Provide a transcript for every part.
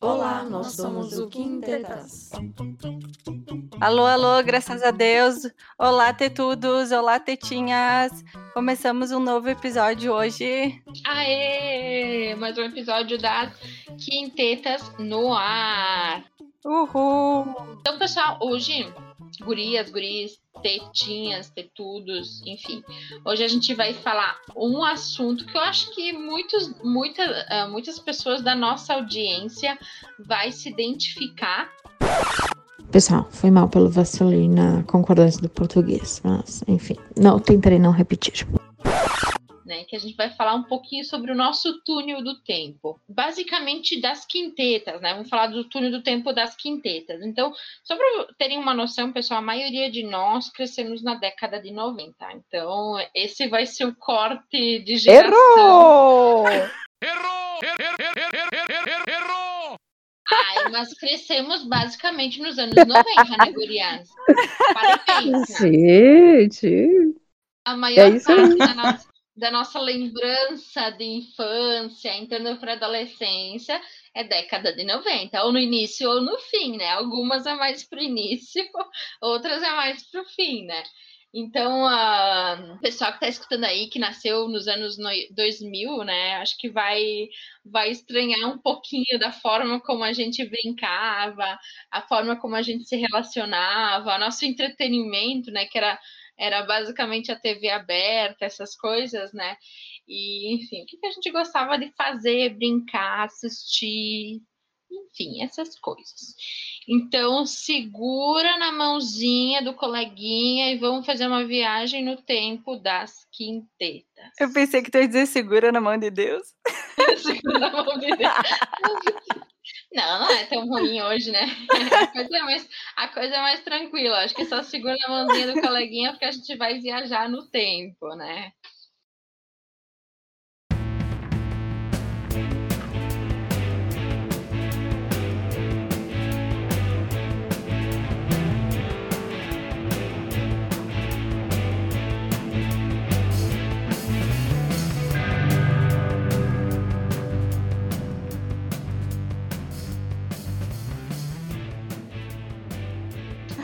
Olá, nós somos o Quintetas. Alô, alô, graças a Deus. Olá, tetudos. Olá, tetinhas. Começamos um novo episódio hoje. Aê! Mais um episódio das Quintetas no ar. Uhul! Então, pessoal, hoje, gurias, guris, tetinhas, tetudos, enfim. Hoje a gente vai falar um assunto que eu acho que muitos, muita, uh, muitas pessoas da nossa audiência vai se identificar. Pessoal, foi mal pelo vacilar na concordância do português, mas enfim, não tentarei não repetir. Né, que a gente vai falar um pouquinho sobre o nosso túnel do tempo. Basicamente das quintetas, né? Vamos falar do túnel do tempo das quintetas. Então, só para terem uma noção, pessoal, a maioria de nós crescemos na década de 90. Então, esse vai ser o corte de geração. Errou! Errou! Errou! Ai, mas crescemos basicamente nos anos 90, né, gurias? Parabéns. né? Gente, A maior É parte da nossa, da nossa lembrança de infância, entrando para adolescência, é década de 90, ou no início ou no fim, né? Algumas é mais pro início, outras é mais pro fim, né? Então, o pessoal que está escutando aí, que nasceu nos anos noi- 2000, né? Acho que vai, vai estranhar um pouquinho da forma como a gente brincava, a forma como a gente se relacionava, nosso entretenimento, né? Que era era basicamente a TV aberta, essas coisas, né? E, enfim, o que a gente gostava de fazer, brincar, assistir, enfim, essas coisas. Então, segura na mãozinha do coleguinha e vamos fazer uma viagem no tempo das quintetas. Eu pensei que tu ia dizer segura na mão de Deus. Segura na mão de Deus. Não, não é tão ruim hoje, né? A coisa é mais, a coisa é mais tranquila. Acho que só segura na mãozinha do coleguinha porque a gente vai viajar no tempo, né?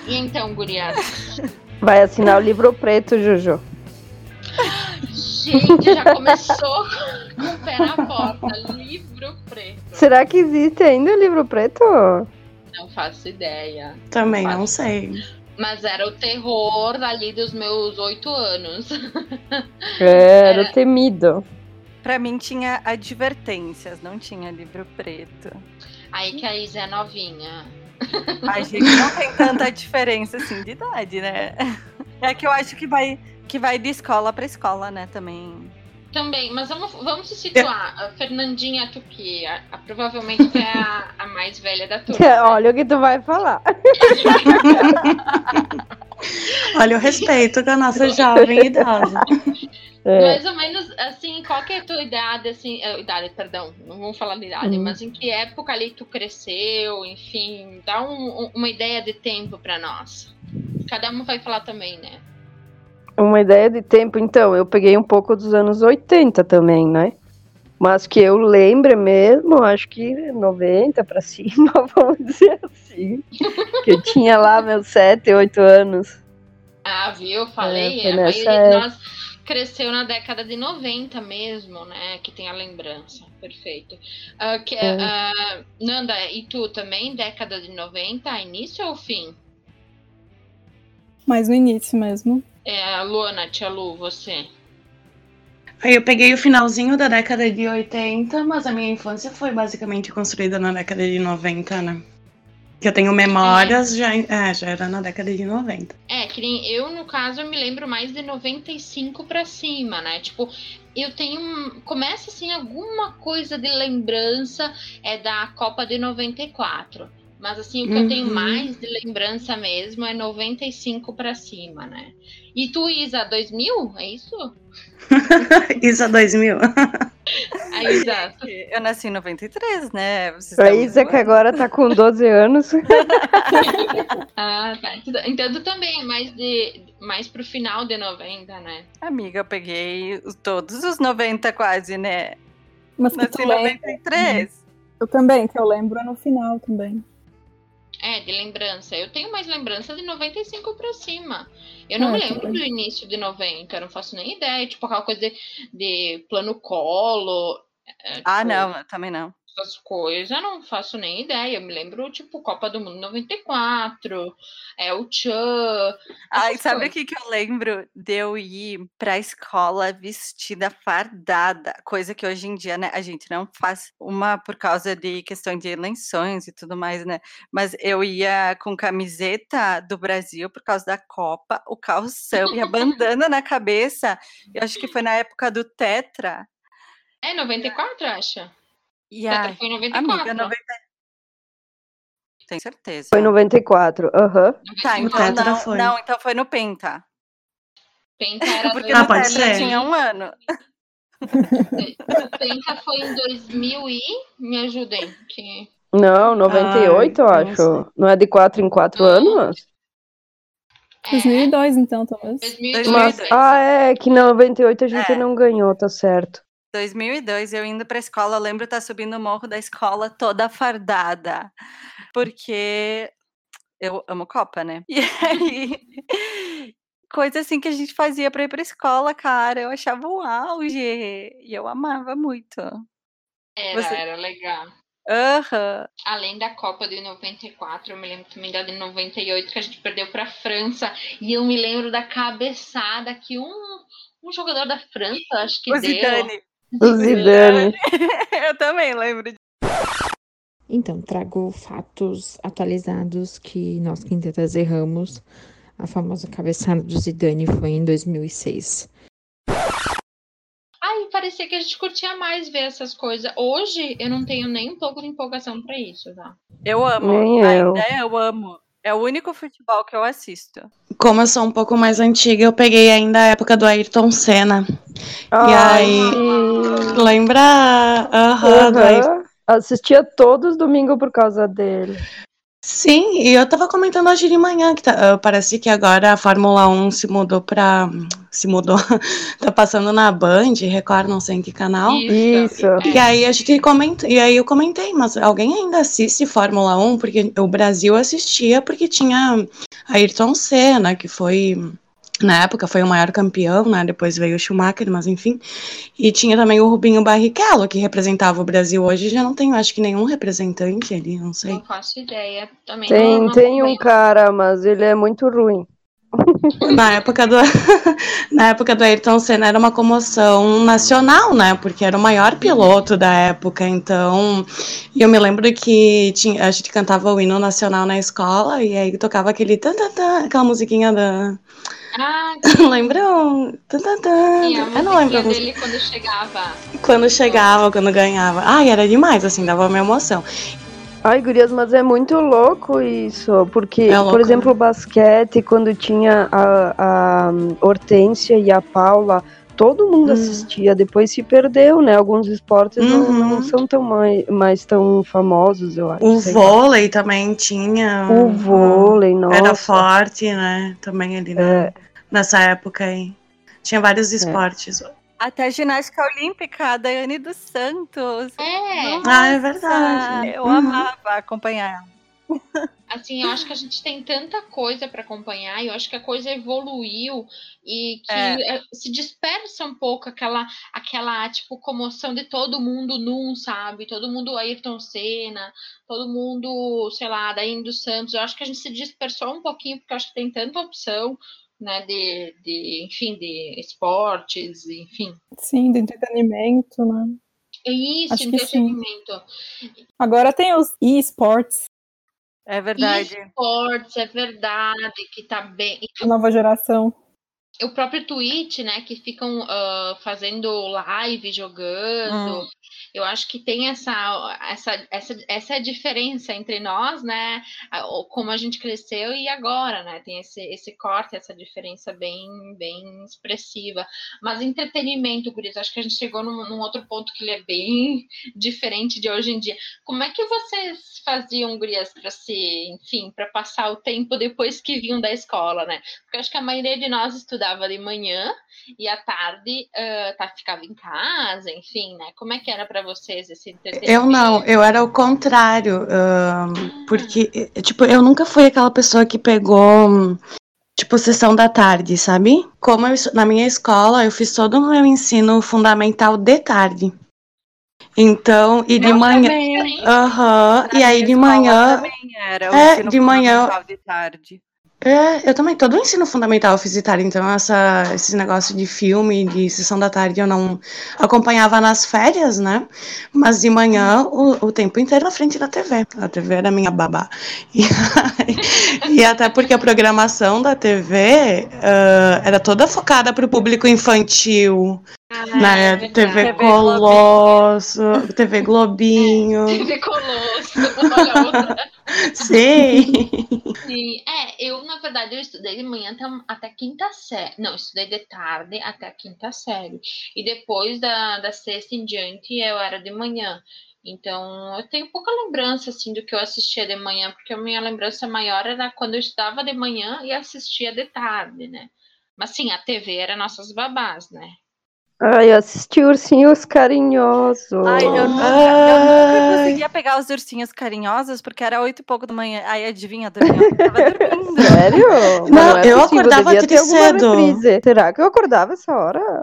E então, gurias? vai assinar o livro preto, Juju. Gente, já começou com o pé na porta. Livro preto. Será que existe ainda o livro preto? Não faço ideia. Também Fácil. não sei. Mas era o terror ali dos meus oito anos. É, Era temido. Pra mim tinha advertências, não tinha livro preto. Aí que a Isa é novinha. A gente não tem tanta diferença assim de idade, né? É que eu acho que vai, que vai de escola pra escola, né, também. Também, mas vamos, vamos se situar. A Fernandinha Tupi, a, a- provavelmente é a, a mais velha da turma. né? Olha o que tu vai falar. Olha o respeito com a nossa jovem idosa. É. Mais ou menos assim, qual que é a tua idade, assim, eh, idade, perdão, não vamos falar de idade, Uhum. mas em que época ali tu cresceu, enfim, dá um- um- uma ideia de tempo pra nós. Cada um vai falar também, né? Uma ideia de tempo, então, eu peguei um pouco dos anos 80 também, né? Mas que eu lembre mesmo, acho que 90 pra cima, vamos dizer assim. que eu tinha lá meus 7, 8 anos. Ah, viu? Falei, É, nós cresceu na década de 90 mesmo, né? Que tem a lembrança. Perfeito. Ah, que, ah, Nanda, e tu também, década de 90, início ou fim? Mas no início mesmo. É, a Luana, tia Lu, você. Aí eu peguei o finalzinho da década de 80, mas a minha infância foi basicamente construída na década de 90, né? Que eu tenho memórias, já, é, já era na década de 90. É, que nem eu, no caso, eu me lembro mais de 95 pra cima, né? Tipo, eu tenho. um- Começa assim, alguma coisa de lembrança é da Copa de 94. Mas assim, o que eu tenho Uhum. mais de lembrança mesmo é 95 pra cima, né? E tu, Isa, 2000? É isso? Isa 2000. Ah, exato. Eu nasci em 93, né? Vocês A Isa que agora tá com 12 anos. Ah, tá. Então tu também é mais, de, mais pro final de 90, né? Amiga, eu peguei os- todos os 90 quase, né? Mas que Nasci em lembra. 93. Eu também, que eu lembro é no final também. É, de lembrança. Eu tenho mais lembrança de 95 pra cima. Eu não É, me lembro também. do início de 90, eu não faço nem ideia. Tipo, aquela coisa de, de plano colo. é, Ah, tipo, não, eu também não. Essas coisas, eu não faço nem ideia. Eu me lembro, tipo, Copa do Mundo 94, é o Tchan. Ai, sabe o que, que eu lembro de eu ir pra escola vestida fardada? Coisa que hoje em dia, né, a gente não faz uma por causa de questão de eleições e tudo mais, né? Mas eu ia com camiseta do Brasil por causa da Copa, o calção e a bandana na cabeça. Eu acho que foi na época do Tetra. É 94, acha? E ai, foi em 94. amiga, 90. Tenho certeza. Foi 94, aham. Tá, O então não, foi. não, então foi no Penta. Penta era Porque Ah, no pode ser. tinha um ano. Penta foi em 2000 e... Me ajudem. Que... Não, 98, eu Ai, não acho. Não é de 4 em 4 Não. anos? É, 2002, então, talvez. 2002. Mas, ah, é, que 98 a gente É. não ganhou, tá certo. 2002, eu indo pra escola, eu lembro estar subindo o morro da escola toda fardada, porque eu amo Copa, né? E aí, coisa assim que a gente fazia pra ir pra escola, cara, eu achava o auge, e eu amava muito. Era, Você- era legal. Aham. Além da Copa de 94, eu me lembro também da de 98, que a gente perdeu pra França. E eu me lembro da cabeçada que um, um jogador da França, acho que O deu. Zidane. O Zidane. eu também lembro disso. Então, trago fatos atualizados que nós quintetas erramos. A famosa cabeçada do Zidane foi em 2006. Ai, parecia que a gente curtia mais ver essas coisas. Hoje eu não tenho nem um pouco de empolgação pra isso, tá? Eu amo, Nem eu. ainda eu amo. É o único futebol que eu assisto. Como eu sou um pouco mais antiga, eu peguei ainda a época do Ayrton Senna. Ai, aí- sim. Lembra? Aham, Ayrton. Aham. Assistia todos domingo por causa dele. Sim, e eu tava comentando hoje de manhã que tá- ah, parece que agora a Fórmula 1 se mudou pra. Se mudou. tá passando na Band, Record, não sei em que canal. Isso. E aí a gente comenta, e aí eu comentei, mas alguém ainda assiste Fórmula 1? Porque o Brasil assistia porque tinha Ayrton Senna, que foi na época foi o maior campeão, né? Depois veio o Schumacher, mas enfim. E tinha também o Rubinho Barrichello, que representava o Brasil hoje, já não tem, acho que nenhum representante ali, não sei. Não faço ideia. Também Tem, não, não tem um cara, mas ele é muito ruim. Na época do na época do Ayrton Senna era uma comoção nacional, né? Porque era o maior piloto da época, então. Eu me lembro que tinha, a gente cantava o hino nacional na escola e aí tocava aquele tan, tan, tan, aquela musiquinha da Ah, lembram? Tan, tan, tan. a Eu não lembro dele quando chegava. quando chegava, quando ganhava. Ai, era demais, assim, dava uma emoção. Ai, gurias, mas é muito louco isso, porque, É louco, por exemplo, o basquete, quando tinha a, a Hortência e a Paula, todo mundo Hum. assistia, depois se perdeu, né? Alguns esportes não, Uhum. não são tão mais, mais tão famosos, eu acho. O sei lá. vôlei também tinha. O vôlei, nossa. Era forte, né? Também ali na- É. nessa época aí. Tinha vários esportes. Até a ginástica olímpica, a Daiane dos Santos. É, Ah, é Nossa, verdade. Eu Uhum. amava acompanhar ela. assim, eu acho que a gente tem tanta coisa para acompanhar, e eu acho que a coisa evoluiu e que É. eh, se dispersa um pouco aquela, aquela, tipo, comoção de todo mundo num, sabe? Todo mundo Ayrton Senna, todo mundo, sei lá, Daí dos Santos. Eu acho que a gente se dispersou um pouquinho, porque eu acho que tem tanta opção, né, de, de enfim, de esportes, enfim. Sim, de entretenimento, né? É isso, Acho entretenimento. Agora tem os e-sports, É verdade. Esportes, é verdade, que tá bem. a nova geração. O próprio Twitch, né, que ficam ah, fazendo live, jogando. Hum. Eu acho que tem essa, essa, essa, essa diferença entre nós, né, como a gente cresceu e agora, né, tem esse, esse corte, essa diferença bem, bem expressiva. Mas entretenimento, isso, acho que a gente chegou num, num outro ponto que ele é bem diferente de hoje em dia. Como é que vocês faziam, gurias, para se, enfim, para passar o tempo depois que vinham da escola, né? Porque acho que a maioria de nós estudava estudava de manhã e à tarde uh, tá, ficava em casa, enfim, né? Como é que era para vocês esse entretenimento? Eu não, eu era o contrário, uh, porque, tipo, eu nunca fui aquela pessoa que pegou, tipo, sessão da tarde, sabe? Como eu, na minha escola, eu fiz todo o meu ensino fundamental de tarde. Então, e de manhã. Aham, e aí de manhã. também era o É, de manhã- de tarde. É, eu também, todo o ensino fundamental eu fiz tarde, então essa, esse negócio de filme, de sessão da tarde eu não acompanhava nas férias, né? Mas de manhã, o, o tempo inteiro na frente da TV. A TV era minha babá. E, e até porque a programação da TV ah, era toda focada para o público infantil, Ah, né? é TV Colosso, TV Globinho, TV Colosso, olha a outra. sim. Sim, é, eu, na verdade, eu estudei de manhã até, até quinta série. Não, estudei de tarde até a quinta série. E depois da, da sexta em diante, eu era de manhã. Então, eu tenho pouca lembrança, assim, do que eu assistia de manhã, porque a minha lembrança maior era quando eu estudava de manhã e assistia de tarde, né? Mas, sim, a TV era nossas babás, né? Ai, eu assisti Ursinhos Carinhosos. Ai, eu nunca, eu nunca conseguia pegar os ursinhos carinhosos, porque era oito e pouco da manhã. Aí adivinha, dormia, eu tava dormindo. Sério? Não, é eu possível, acordava alguma cedo. reprise. Será que eu acordava essa hora?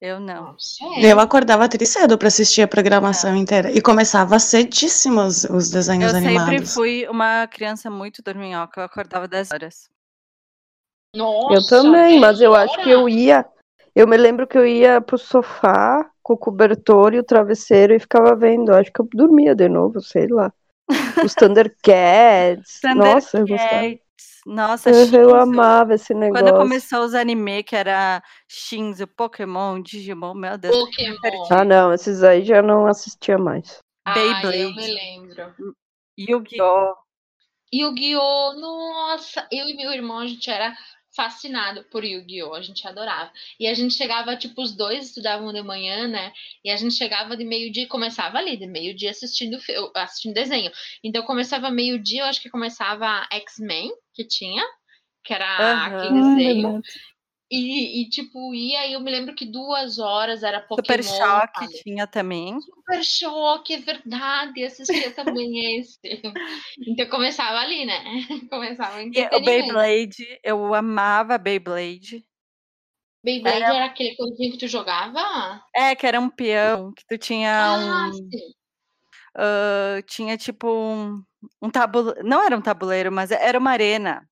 Eu não. Não. Eu acordava tri cedo pra assistir a programação inteira. E começava cedíssimo os, os Eu desenhos sempre animados. fui uma criança muito dorminhoca, eu acordava 10 horas. Nossa, eu também, mas eu acho que eu ia. Eu me lembro que eu ia pro sofá com o cobertor e o travesseiro e ficava vendo. Acho que eu dormia de novo, sei lá. Os Thundercats. Nossa, eu gostava. Nossa, Eu, eu amava esse negócio. Quando começou os anime, que era Shinzo, Pokémon, Digimon, meu Deus. Pokémon. Ah, não, esses aí já não assistia mais. Ah, eu Beyblade. me lembro. Yu-Gi-Oh! Yu-Gi-Oh! Nossa, eu e meu irmão, a gente era fascinado por Yu-Gi-Oh! A gente adorava. E a gente chegava, tipo, os dois estudavam de manhã, né? E a gente chegava de meio-dia, começava ali, de meio-dia assistindo, assistindo desenho. Então começava meio-dia, eu acho que começava X-Men, que tinha, que era Aham. aquele Ai, desenho. E, e, tipo, ia, e eu me lembro que duas horas era Pokémon. Super Choque sabe? tinha também. Super choque, é verdade. Assistia também esse. Então começava ali, né? Começava o. Beyblade, eu amava Beyblade. Beyblade era- era aquele coisinho que tu jogava? É, que era um peão, que tu tinha Ah, um. sim. ah, tinha tipo um, um tabuleiro. Não era um tabuleiro, mas era uma arena.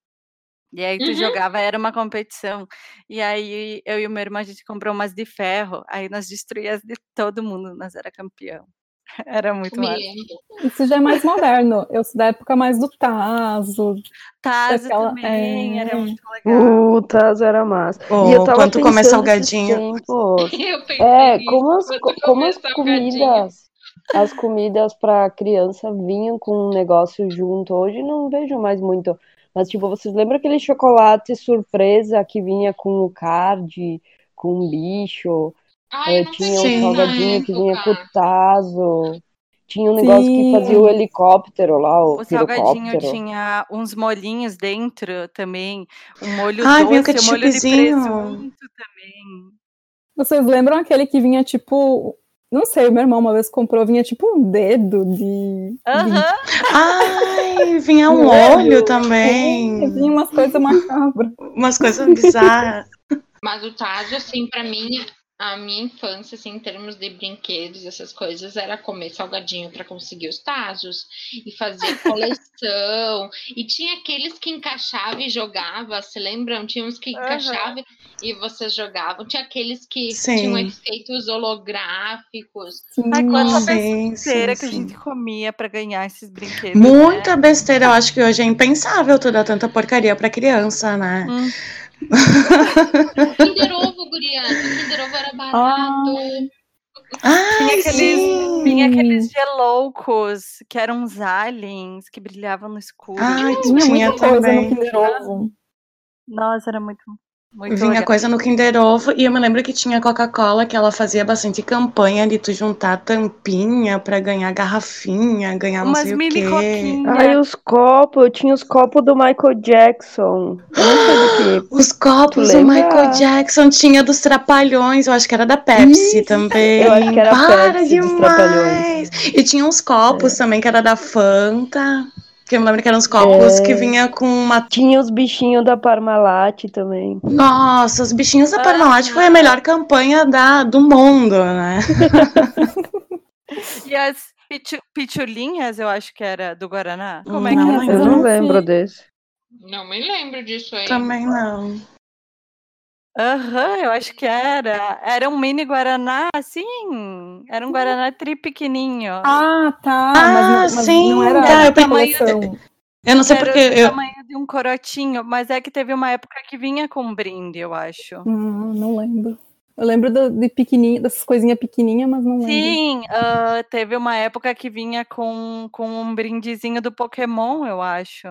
E aí tu Uhum. jogava, era uma competição. E aí eu e o meu irmão, a gente comprou umas de ferro. Aí nós destruíamos de todo mundo, nós era campeão. Era muito Me massa. lembro. Isso já é mais moderno. Eu sou da época mais do Tazo. Tazo Daquela- também, era é. muito legal. O Tazo era massa. Ô, e eu tava quanto esses salgadinho. tempos. Eu pensei É, como as, como as comidas, as comidas para criança vinham com um negócio junto. Hoje não vejo mais muito. Mas, tipo, vocês lembram aquele chocolate surpresa que vinha com o card, com um bicho? Ai, eu não tinha Sim. um salgadinho que vinha com o tazo. Tinha um negócio que Sim. fazia o helicóptero lá, o O salgadinho tinha uns molhinhos dentro também. Um molho Ai, o doce, um molho de presunto também. Vocês lembram aquele que vinha tipo. Não sei, meu irmão uma vez comprou, vinha tipo um dedo de. Aham. Ai, vinha um Olho. também. Vinha umas coisas macabras. Umas coisas bizarras. Mas o Tazo, assim, pra mim, a minha infância, assim, em termos de brinquedos, essas coisas, era comer salgadinho pra conseguir os Tazos e fazer coleção. e tinha aqueles que encaixava e jogava, se lembram? Tinha uns que Aham. encaixava e vocês jogavam. Tinha aqueles que Sim. tinham efeitos holográficos. Sim. Ai, quanta Sim, besteira sim, que a gente comia pra ganhar esses brinquedos. Muita besteira. Eu acho que hoje é impensável tu dar tanta porcaria pra criança, né? Né? Hum, Kinder Ovo, Guriana. Kinder Ovo era barato. Ai, Tinha aqueles, tinha aqueles geloucos que eram uns aliens que brilhavam no escuro. Ai, Tinha tinha muita coisa também. no Kinder Ovo. Nossa, era muito. Muito Vinha legal. coisa no Kinder Ovo e eu me lembro que tinha Coca-Cola que ela fazia bastante campanha de tu juntar tampinha pra ganhar garrafinha, ganhar não Umas mini quê. coquinhas. Ai, os copos, eu tinha os copos do Michael Jackson. Que. Os copos do? Michael Jackson tinha dos Trapalhões, eu acho que era da Pepsi Isso, também. eu acho que era Para Pepsi dos demais! E tinha uns É. copos também que era da Fanta. Que eu me lembro que eram uns copos É. que vinha com uma. Tinha os bichinhos da Parmalat também. Nossa, os bichinhos da Ah. Parmalat foi a melhor campanha da, do mundo, né? E as pichu- pichulinhas, eu acho que era do Guaraná. Como é Não que Mas Eu eu não lembro desse. Não me lembro disso aí. Também não. Aham, eu acho que era. Era um mini Guaraná, sim. Era um Guaraná tri pequenininho. Ah, tá. Ah, mas, não- mas sim, não era tá, a eu pensei- coleção. Eu não sei era porque do eu, tamanho de um corotinho, mas é que teve uma época que vinha com um brinde, eu acho. Hum, não lembro. Eu lembro do- de pequenininho, dessas coisinhas pequenininhas, mas não lembro. Sim, ah, teve uma época que vinha com, com um brindezinho do Pokémon, eu acho.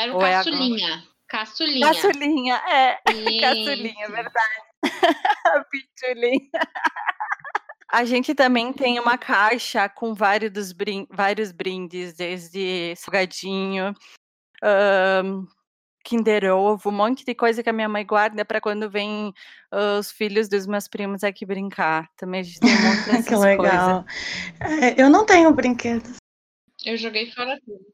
Era o Ou é agora? Caçulinha. Caçulinha. Caçulinha, é. Isso. Caçulinha, verdade. A Pitulinha. A gente também tem uma caixa com vários, dos brin- vários brindes, desde salgadinho, ahn, Kinder Ovo, um monte de coisa que a minha mãe guarda para quando vem ah, os filhos dos meus primos aqui brincar. Também a gente tem um monte dessas que legal. É, eu não tenho brinquedos. Eu joguei fora tudo.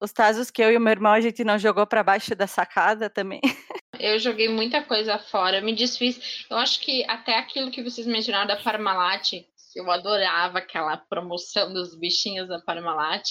Os tazos que eu e o meu irmão a gente não jogou para baixo da sacada também. Eu joguei muita coisa fora, me desfiz. Eu acho que até aquilo que vocês mencionaram da Parmalat, eu adorava aquela promoção dos bichinhos da Parmalat.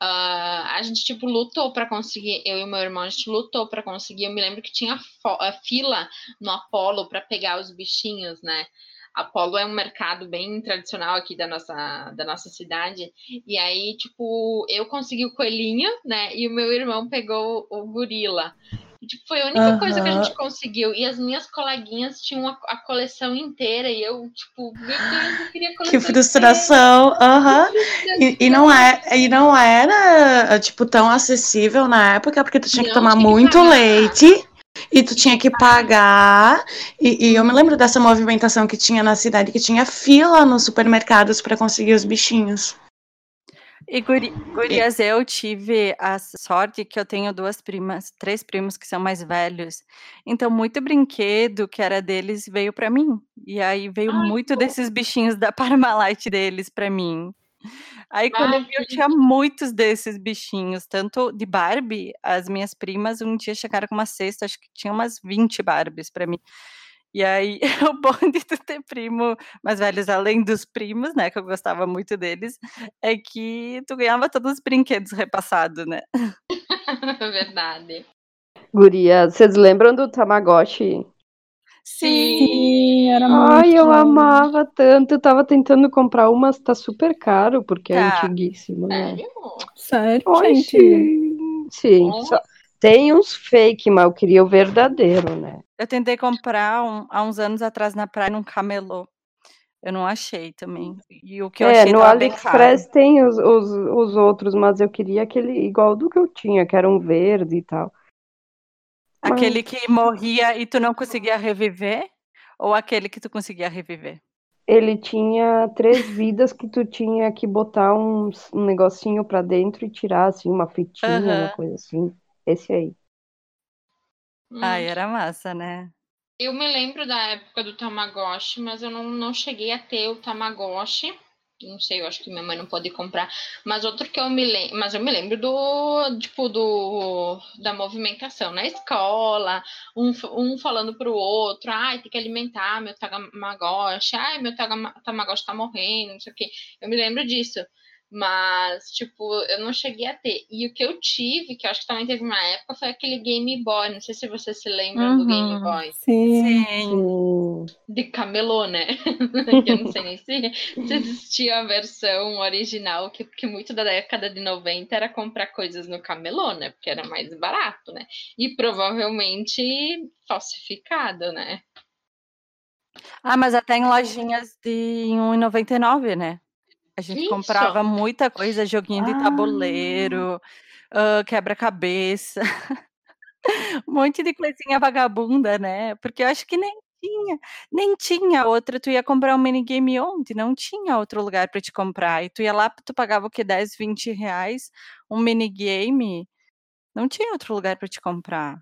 Ah, a gente, tipo, lutou para conseguir, eu e meu irmão, a gente lutou para conseguir. Eu me lembro que tinha a fila no Apollo para pegar os bichinhos, né? Apollo é um mercado bem tradicional aqui da nossa, da nossa cidade. E aí, tipo, eu consegui o coelhinho, né? E o meu irmão pegou o gorila. E, tipo, foi a única coisa que a gente conseguiu. E as minhas coleguinhas tinham a, a coleção inteira. E eu, tipo, meu Deus, eu queria a coleção Que frustração. Aham. inteira. E, e não é, e não era tipo tão acessível na época, porque tu tinha que Não, tomar tinha que muito pagar. leite e tu tinha que pagar. E, e eu me lembro dessa movimentação que tinha na cidade, que tinha fila nos supermercados para conseguir os bichinhos. E guri, gurias, eu tive a sorte que eu tenho duas primas, três primos que são mais velhos. Então, muito brinquedo que era deles veio para mim. E aí veio Ai, muito pô. desses bichinhos da Parmalat deles para mim. Aí quando eu vi, eu tinha muitos desses bichinhos, tanto de Barbie, as minhas primas um dia chegaram com uma cesta, acho que tinha umas 20 Barbies para mim. E aí, o bom de tu ter primo mais velhos, além dos primos, né, que eu gostava muito deles, é que tu ganhava todos os brinquedos repassados, né? Verdade. Guria, vocês lembram do Tamagotchi? Sim, era muito. Ai, eu amava tanto. Eu tava tentando comprar uma, mas tá super caro, porque é Tá. antiguíssimo, né? Sério? Gente. sim. Sim, só- tem uns fake, mas eu queria o verdadeiro, né? Eu tentei comprar um- há uns anos atrás na praia num camelô. Eu não achei também. E o que eu É, achei no. AliExpress tem os, os, os outros, mas eu queria aquele igual do que eu tinha, que era um verde e tal. Aquele que morria e tu não conseguia reviver? Ou aquele que tu conseguia reviver? Ele tinha três vidas que tu tinha que botar um, um negocinho pra dentro e tirar, assim, uma fitinha, uma Aham. coisa assim. Esse aí. Ai, Hum. era massa, né? Eu me lembro da época do Tamagotchi, mas eu não, não cheguei a ter o Tamagotchi. Não sei, eu acho que minha mãe não pode comprar. Mas outro que eu me lembro, mas eu me lembro do, tipo, do da movimentação na escola, um, um falando pro outro, ai, tem que alimentar meu Tamagotchi, ai, meu Tama- Tamagotchi tá morrendo, não sei o quê. Eu me lembro disso. Mas, tipo, eu não cheguei a ter. E o que eu tive, que eu acho que também teve uma época, foi aquele Game Boy. Não sei se vocês se lembram do Game Uhum. Boy Sim. Sim. De camelô, né? que eu não sei nem se, se existia a versão original, que, que muito da década de 90 era comprar coisas no camelô, né? Porque era mais barato, né? E provavelmente falsificado, né? Ah, mas até em lojinhas de R$ 1,99, né? A gente Isso. comprava muita coisa, joguinho de tabuleiro, ah, quebra-cabeça. Um monte de coisinha vagabunda, né, porque eu acho que nem tinha nem tinha outra, tu ia comprar um minigame onde? Não tinha outro lugar pra te comprar, e tu ia lá, tu pagava o quê? 10, 20 reais, um minigame, não tinha outro lugar pra te comprar.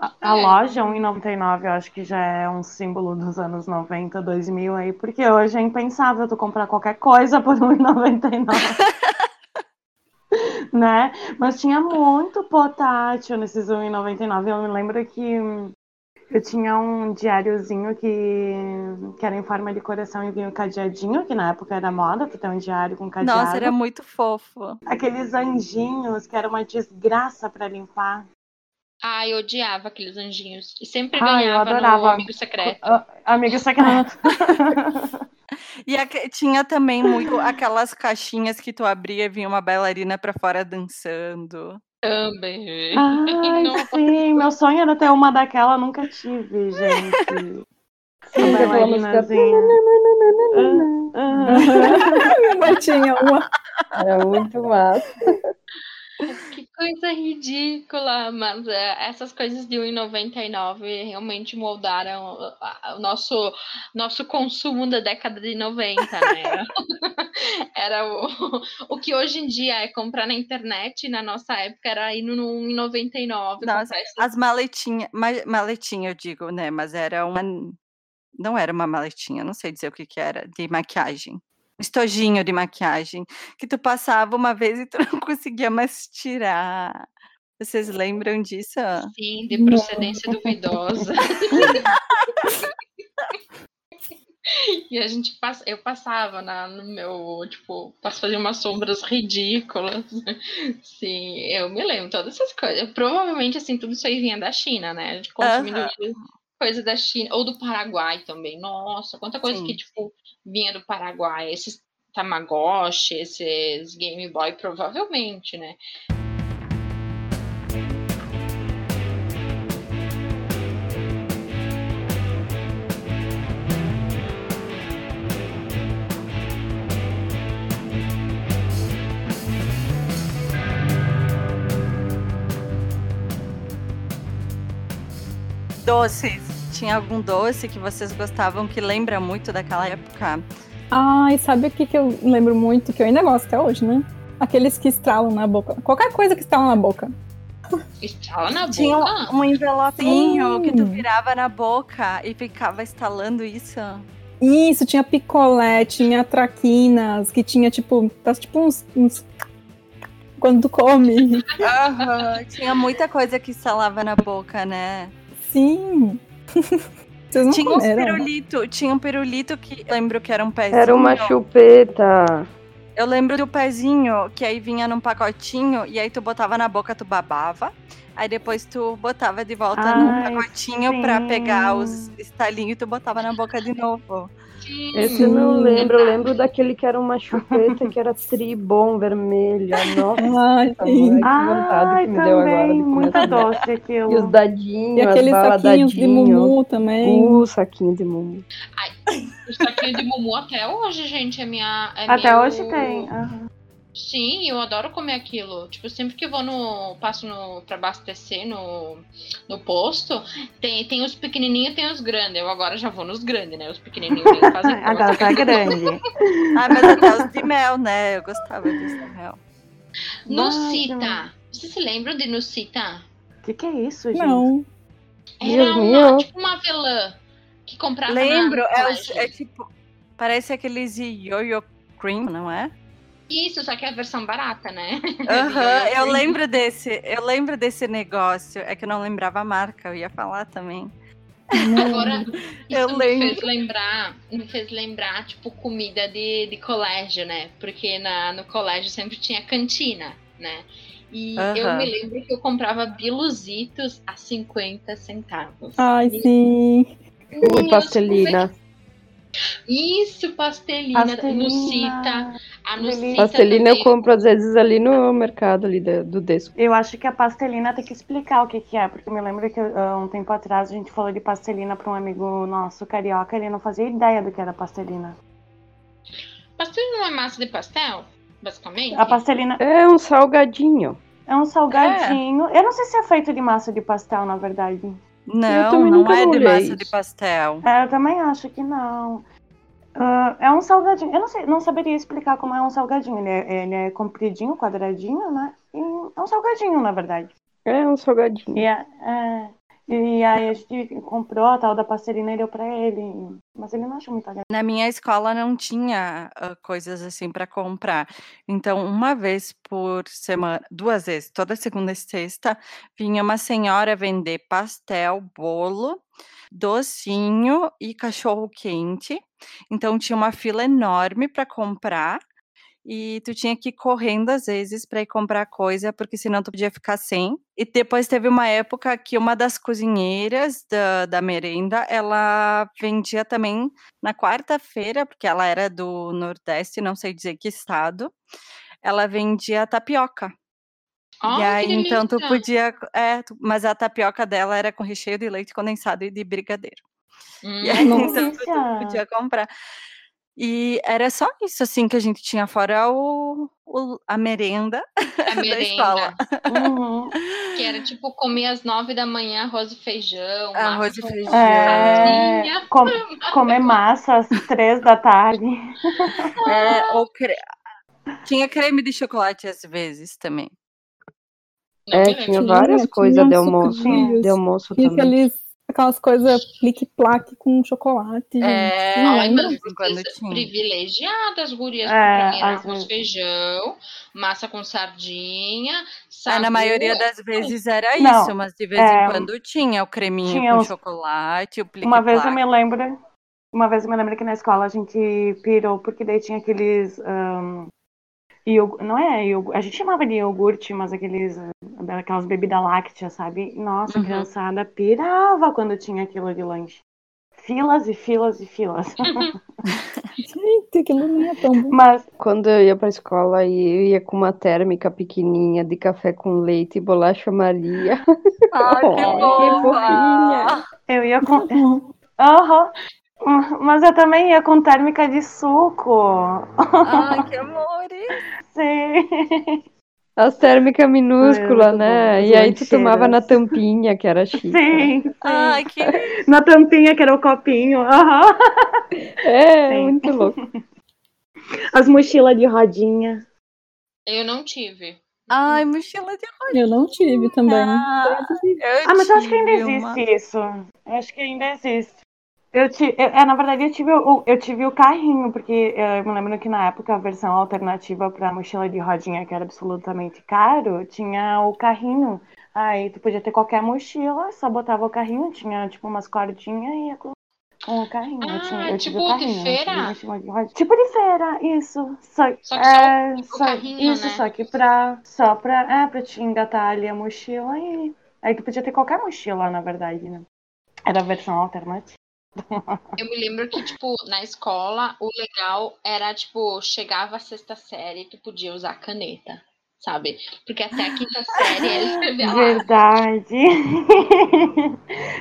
A, a loja 1,99 eu acho que já é um símbolo dos anos 90, 2000 aí, porque hoje é impensável tu comprar qualquer coisa por 1,99. né? Mas tinha muito potátil nesses 1,99. Eu me lembro que eu tinha um diáriozinho que, que era em forma de coração e vinha o cadeadinho, que na época era moda, tu ter um diário com cadeado. Nossa, era muito fofo. Aqueles anjinhos que era uma desgraça pra limpar. Ai, eu odiava aqueles anjinhos. E sempre Ai, eu ganhava no adorava. Amigo Secreto. Ah, Amigo secreto. E aque tinha também muito aquelas caixinhas que tu abria e vinha uma bailarina pra fora dançando. Também. Ai, Não. sim, meu sonho era ter uma daquela, nunca tive, gente. Sim, Uma aquela música. bailarinazinha. Ah, ah. Mas tinha uma. Era muito massa. Que coisa ridícula, mas é, essas coisas de 1,99 realmente moldaram o- nosso, nosso consumo da década de 90, né? Era o, o que hoje em dia é comprar na internet, na nossa época era ir no 1,99. Nossa, comprar essas- As maletinhas, maletinha eu digo, né, mas era uma não era uma maletinha, não sei dizer o que que era, de maquiagem. Estojinho de maquiagem, que tu passava uma vez e tu não conseguia mais tirar. Vocês lembram disso? Sim, de procedência duvidosa. E a gente passa, eu passava na, no meu, tipo, posso fazer umas sombras ridículas. Sim, eu me lembro todas essas coisas. Provavelmente, assim, tudo isso aí vinha da China, né? A gente consumindo Aham. Coisa da China, ou do Paraguai também. Nossa, quanta coisa Sim. que, tipo, vinha do Paraguai. Esses Tamagotchi, esses Game Boy, provavelmente, né? Doces. Tinha algum doce que vocês gostavam que lembra muito daquela época? Ai, sabe o que, que eu lembro muito, que eu ainda gosto até hoje, né? Aqueles que estralam na boca. Qualquer coisa que estrala na boca. Estrala na Tinha boca. um envelopinho Sim. que tu virava na boca e ficava estalando isso. Isso, tinha picolé, tinha traquinas, que tinha tipo, tá, tipo uns, uns- Quando tu come. Aham, Tinha muita coisa que estalava na boca, né? Sim. Vocês não Tinha uns comeram? pirulito, tinha um pirulito que eu lembro que era um pezinho. Era uma chupeta. Eu lembro do pezinho que aí vinha num pacotinho e aí tu botava na boca, tu babava. Aí depois tu botava de volta no Ai, pacotinho pra pegar sim. os estalinhos e tu botava na boca de novo. Esse eu não lembro. Eu verdade. lembro daquele que era uma chupeta que era tribom vermelha. Nossa, Ai, sim. que vontade Ai, que me deu agora. também, de comer muita doce aquilo. E os dadinhos, E aqueles saquinhos de mumu também. Uh, saquinho de mumu. O saquinho de Mumu até hoje, gente, é minha. é Até meu- hoje tem. aham. Sim, eu adoro comer aquilo. Tipo, sempre que eu vou no. passo no, pra abastecer no, no posto, tem, tem os pequenininhos e tem os grandes. Eu agora já vou nos grandes, né? Os pequenininhos fazem Agora tá grande. Ah, mas até os de mel, né? Eu gostava dos de mel. Nucita. Vocês se lembram de Nucita? O que, que é isso, gente? Não. Era uma, tipo uma avelã que comprava na- Lembro, no é, é tipo. Parece aqueles yo-yo cream, não é? Isso, só que é a versão barata, né? Aham, eu lembro desse, eu lembro desse negócio. É que eu não lembrava a marca, eu ia falar também. Agora, isso Eu me lembro. fez lembrar, me fez lembrar, tipo, comida de, de colégio, né? Porque na, no colégio sempre tinha cantina, né? E eu Aham. me lembro que eu comprava biluzitos a 50 centavos. Ai, sim. Uh, Meu, pastelina. Isso, pastelina, Nucita. A Nucita Pastelina eu também. compro às vezes ali no mercado ali do, do Desco. Eu acho que a pastelina tem que explicar o que, que é, porque eu me lembro que ah, um tempo atrás a gente falou de pastelina para um amigo nosso carioca, ele não fazia ideia do que era pastelina. Pastelina não é massa de pastel, basicamente? A pastelina. É um salgadinho. É um salgadinho. Eu não sei se é feito de massa de pastel, na verdade. Não, não é de massa de pastel. É, eu também acho que não. Ah, é um salgadinho. Eu não, sei, não saberia explicar como é um salgadinho. Ele é, ele é compridinho, quadradinho, né? E é um salgadinho, na verdade. É um salgadinho. E, a- é, e aí a gente comprou a tal da pastelina e deu pra ele. Mas ele não achou muito agradável. Na minha escola não tinha ah, coisas assim para comprar. Então, uma vez por semana, duas vezes, toda segunda e sexta, vinha uma senhora vender pastel, bolo, docinho e cachorro quente. Então, tinha uma fila enorme para comprar. E tu tinha que ir correndo às vezes para ir comprar coisa, porque senão tu podia ficar sem. E depois teve uma época que uma das cozinheiras da, da merenda, ela vendia também na quarta-feira, porque ela era do Nordeste, não sei dizer que estado, ela vendia tapioca. e Ai, aí, então, tu podia. É, tu- mas a tapioca dela era com recheio de leite condensado e de brigadeiro. Hum, E aí, então, tu podia comprar. E era só isso, assim, que a gente tinha, fora o, o- a merenda a da escola. Uhum. Que era tipo comer às nove da manhã arroz e feijão, Arroz e feijão. É, com- comer massa às três da tarde. É, ou cre... Tinha creme de chocolate às vezes também. É, tinha várias Tinha coisas de almoço. De almoço também. aqueles, aquelas coisas plique-plaque com chocolate. É, Não Ai, mas privilegiadas, gurias, É, às arroz feijão, massa com sardinha, Ah, sagu. na maioria das vezes era Não, isso, mas de vez é, em quando tinha o creminho tinha com uns- chocolate, o Uma vez eu plique-plaque. me lembro, uma vez eu me lembro que na escola a gente pirou porque daí tinha aqueles ahn, iogu- não é iogurte, a gente chamava de iogurte, mas aqueles aquelas bebidas lácteas, sabe? Nossa, a Uhum. criançada pirava quando tinha aquilo de lanche. Filas e filas e filas. Gente, aquilo não é tão bom. Mas Quando eu ia pra escola, eu ia com uma térmica pequenininha de café com leite e bolacha Maria. Ai, que Ai, que fofinha. boa! eu ia com Aham. Mas eu também ia com térmica de suco. Ai, que amor! Sim. As térmicas minúsculas, né? E aí tu tomava na tampinha, que era chique. Sim, sim. Ai, que Na tampinha, que era o copinho. Aham. É, Sim. muito louco. As mochilas de rodinha. Eu não tive. Ai, mochila de Eu não tive também. Ah, eu Ah, mas eu acho que ainda existe uma. isso. Eu acho que ainda existe. Eu tive, é, na verdade, eu tive, o, eu tive o carrinho, porque eu me lembro que na época a versão alternativa para mochila de rodinha, que era absolutamente caro, tinha o carrinho. Aí tu podia ter qualquer mochila, só botava o carrinho, tinha tipo umas cordinhas e ia com, com o carrinho. eu, Ah, tinha, eu tive tipo o de carrinho, eu tive feira? de. Tipo de feira, isso. Só, Só que é, o só- carrinho, isso, né? só que pra, só pra, é, pra te engatar ali a mochila e. Aí tu podia ter qualquer mochila, na verdade, né? Era a versão alternativa. Eu me lembro que, tipo, na escola, o legal era, tipo, chegava a sexta série, tu podia usar caneta, sabe? Porque até a quinta série escrever lá. Verdade.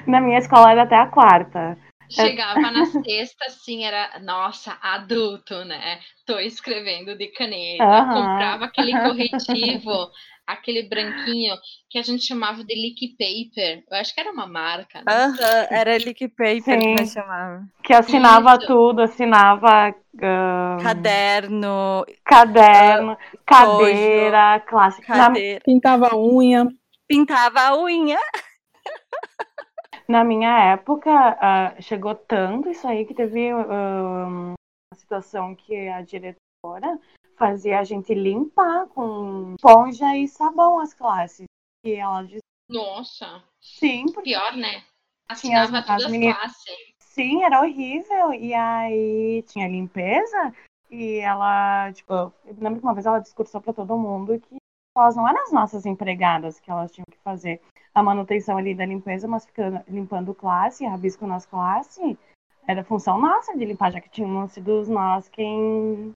Na minha escola era até a quarta. Chegava na sexta, assim, era, nossa, adulto, né? Tô escrevendo de caneta. Aham. Comprava aquele corretivo, aquele branquinho, que a gente chamava de lick paper. Eu acho que era uma marca, né? Era lick paper que Sim. nós chamava. Que assinava Isso. tudo, assinava ah, Caderno, caderno, cadeira, classe. Na, cadeira. Pintava a unha. Pintava a unha. na minha época, ah, chegou tanto isso aí que teve ah, uma situação que a diretora fazia a gente limpar com esponja e sabão as classes. E ela disse Nossa, sim, porque pior, né? Tinha as- Assinava as todas as meninas- classes. Sim, era horrível. E aí tinha limpeza e ela, tipo, eu lembro que uma vez ela discursou pra todo mundo que elas não eram as nossas empregadas que elas tinham que fazer a manutenção ali da limpeza, mas ficando limpando classe, rabisco nas classes, era função nossa de limpar, já que tínhamos sido nós quem